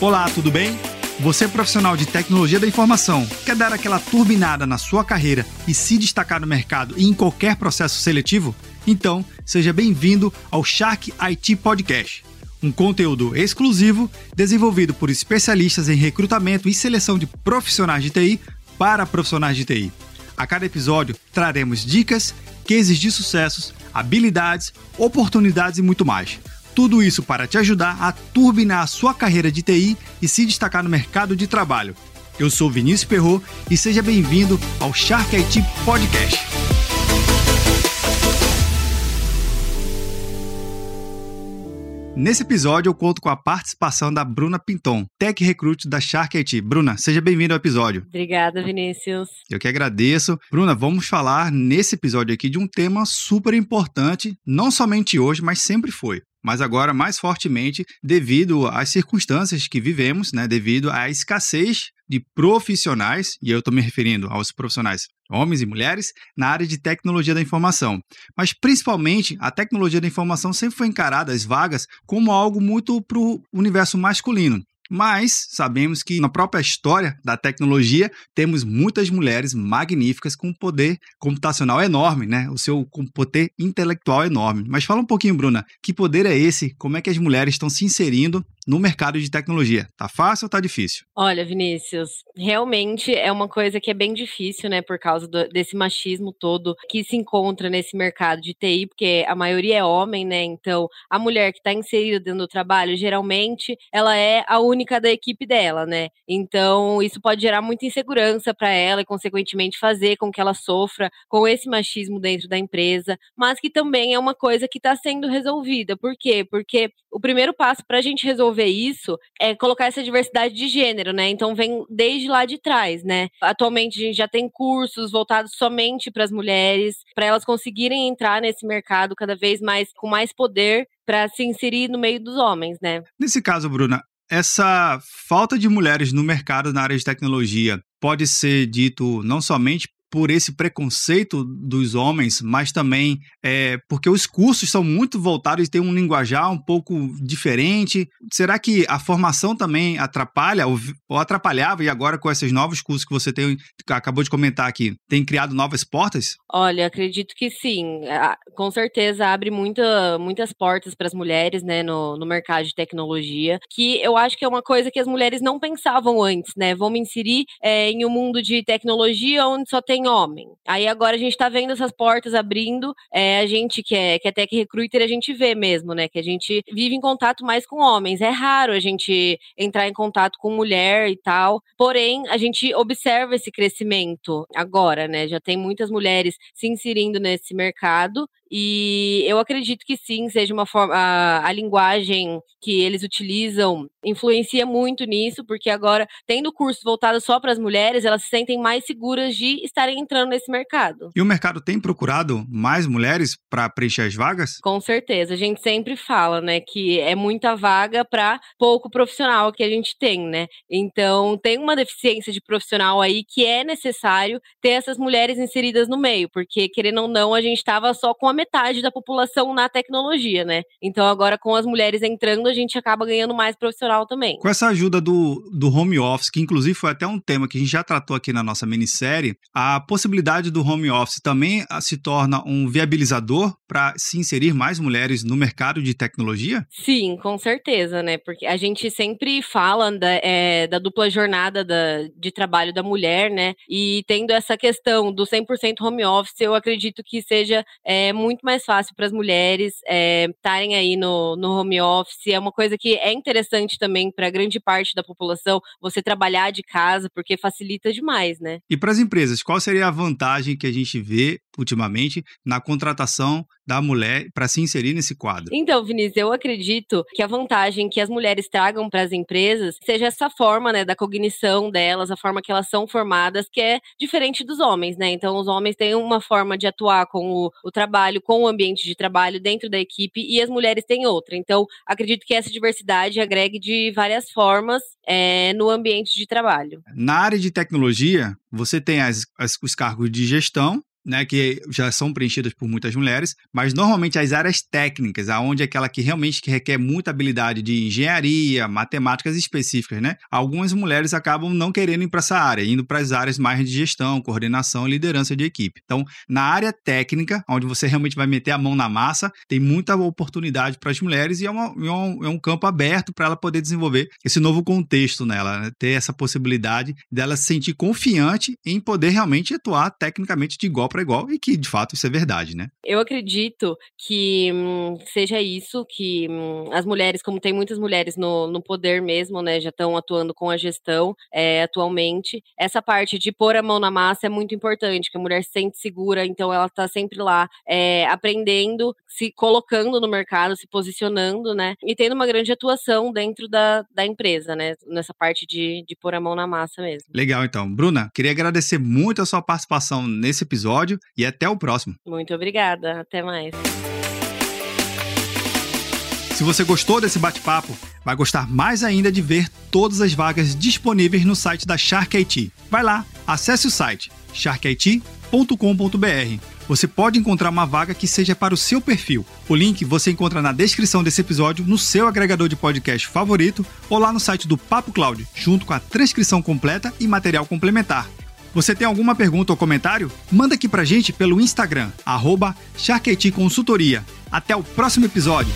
Olá, tudo bem? Você é profissional de tecnologia da informação, quer dar aquela turbinada na sua carreira e se destacar no mercado e em qualquer processo seletivo? Então, seja bem-vindo ao Shark IT Podcast, um conteúdo exclusivo desenvolvido por especialistas em recrutamento e seleção de profissionais de TI para profissionais de TI. A cada episódio traremos dicas, cases de sucessos, habilidades, oportunidades e muito mais tudo isso para te ajudar a turbinar a sua carreira de TI e se destacar no mercado de trabalho. Eu sou Vinícius Perro e seja bem-vindo ao Shark IT Podcast. Nesse episódio eu conto com a participação da Bruna Pinton, Tech Recruit da Shark IT. Bruna, seja bem-vinda ao episódio. Obrigada, Vinícius. Eu que agradeço. Bruna, vamos falar nesse episódio aqui de um tema super importante, não somente hoje, mas sempre foi mas agora mais fortemente devido às circunstâncias que vivemos, né, devido à escassez de profissionais, e eu estou me referindo aos profissionais homens e mulheres, na área de tecnologia da informação. Mas principalmente a tecnologia da informação sempre foi encarada, as vagas, como algo muito para o universo masculino. Mas sabemos que na própria história da tecnologia temos muitas mulheres magníficas com poder computacional enorme, né? O seu poder intelectual enorme. Mas fala um pouquinho, Bruna, que poder é esse? Como é que as mulheres estão se inserindo no mercado de tecnologia? Tá fácil ou tá difícil? Olha, Vinícius, realmente é uma coisa que é bem difícil, né, por causa do, desse machismo todo que se encontra nesse mercado de TI, porque a maioria é homem, né? Então, a mulher que está inserida dentro do trabalho, geralmente, ela é a única da equipe dela, né? Então, isso pode gerar muita insegurança para ela e, consequentemente, fazer com que ela sofra com esse machismo dentro da empresa, mas que também é uma coisa que está sendo resolvida. Por quê? Porque o primeiro passo para a gente resolver resolver isso é colocar essa diversidade de gênero, né? Então vem desde lá de trás, né? Atualmente a gente já tem cursos voltados somente para as mulheres, para elas conseguirem entrar nesse mercado cada vez mais com mais poder para se inserir no meio dos homens, né? Nesse caso, Bruna, essa falta de mulheres no mercado na área de tecnologia pode ser dito não somente por esse preconceito dos homens, mas também é, porque os cursos são muito voltados e têm um linguajar um pouco diferente. Será que a formação também atrapalha ou, ou atrapalhava e agora com esses novos cursos que você tem, acabou de comentar aqui, tem criado novas portas? Olha, acredito que sim. Com certeza abre muita, muitas portas para as mulheres né, no, no mercado de tecnologia, que eu acho que é uma coisa que as mulheres não pensavam antes, né? Me inserir é, em um mundo de tecnologia onde só tem tem homem. Aí agora a gente tá vendo essas portas abrindo. É, a gente que é, que é tech recruiter, a gente vê mesmo, né? Que a gente vive em contato mais com homens. É raro a gente entrar em contato com mulher e tal. Porém, a gente observa esse crescimento agora, né? Já tem muitas mulheres se inserindo nesse mercado. E eu acredito que sim, seja uma forma. A, a, linguagem que eles utilizam influencia muito nisso, porque agora, tendo curso voltado só para as mulheres, elas se sentem mais seguras de estarem entrando nesse mercado. E o mercado tem procurado mais mulheres para preencher as vagas? Com certeza. A gente sempre fala, né, que é muita vaga para pouco profissional que a gente tem, né? Então, tem uma deficiência de profissional aí que é necessário ter essas mulheres inseridas no meio, porque, querendo ou não, a gente estava só com a metade da população na tecnologia, né? Então agora com as mulheres entrando, a gente acaba ganhando mais profissional também. Com essa ajuda do, do home office, que inclusive foi até um tema que a gente já tratou aqui na nossa minissérie, a possibilidade do home office também ah, se torna um viabilizador para se inserir mais mulheres no mercado de tecnologia? Sim, com certeza, né? Porque a gente sempre fala da, é, da dupla jornada da, de trabalho da mulher, né? E tendo essa questão do 100% home office, eu acredito que seja é, muito muito mais fácil para as mulheres eh, estarem é, aí no, no home office. É uma coisa que é interessante também para grande parte da população você trabalhar de casa, porque facilita demais, né? E para as empresas, qual seria a vantagem que a gente vê ultimamente na contratação da mulher para se inserir nesse quadro? Então, Vinícius, eu acredito que a vantagem que as mulheres tragam para as empresas seja essa forma, né, da cognição delas, a forma que elas são formadas, que é diferente dos homens, né? Então, os homens têm uma forma de atuar com o, o trabalho, com o ambiente de trabalho dentro da equipe e as mulheres têm outra. Então, acredito que essa diversidade agregue de várias formas é, no ambiente de trabalho. Na área de tecnologia, você tem as, as, os cargos de gestão né, que já são preenchidas por muitas mulheres, mas normalmente as áreas técnicas, aonde é aquela que realmente requer muita habilidade de engenharia, matemáticas específicas, né? Algumas mulheres acabam não querendo ir para essa área, indo para as áreas mais de gestão, coordenação e liderança de equipe. Então, na área técnica, onde você realmente vai meter a mão na massa, tem muita oportunidade para as mulheres e é, uma, é, um, é um campo aberto para ela poder desenvolver esse novo contexto nela, né? ter essa possibilidade dela se sentir confiante em poder realmente atuar tecnicamente de igual para igual e que de fato isso é verdade, né? Eu acredito que hum, seja isso, que hum, as mulheres, como tem muitas mulheres no, no poder mesmo, né, já estão atuando com a gestão é, atualmente, essa parte de pôr a mão na massa é muito importante, que a mulher se sente segura, então ela está sempre lá é, aprendendo, se colocando no mercado, se posicionando, né, e tendo uma grande atuação dentro da, da empresa, né, nessa parte de, de pôr a mão na massa mesmo. Legal, então. Bruna, queria agradecer muito a sua participação nesse episódio e até o próximo. Muito obrigada. Até mais. Se você gostou desse bate-papo, vai gostar mais ainda de ver todas as vagas disponíveis no site da Shark IT. Vai lá, acesse o site sharkit.com.br. Você pode encontrar uma vaga que seja para o seu perfil. O link você encontra na descrição desse episódio, no seu agregador de podcast favorito ou lá no site do Papo Cloud, junto com a transcrição completa e material complementar. Você tem alguma pergunta ou comentário? Manda aqui pra gente pelo Instagram, arroba Consultoria. Até o próximo episódio!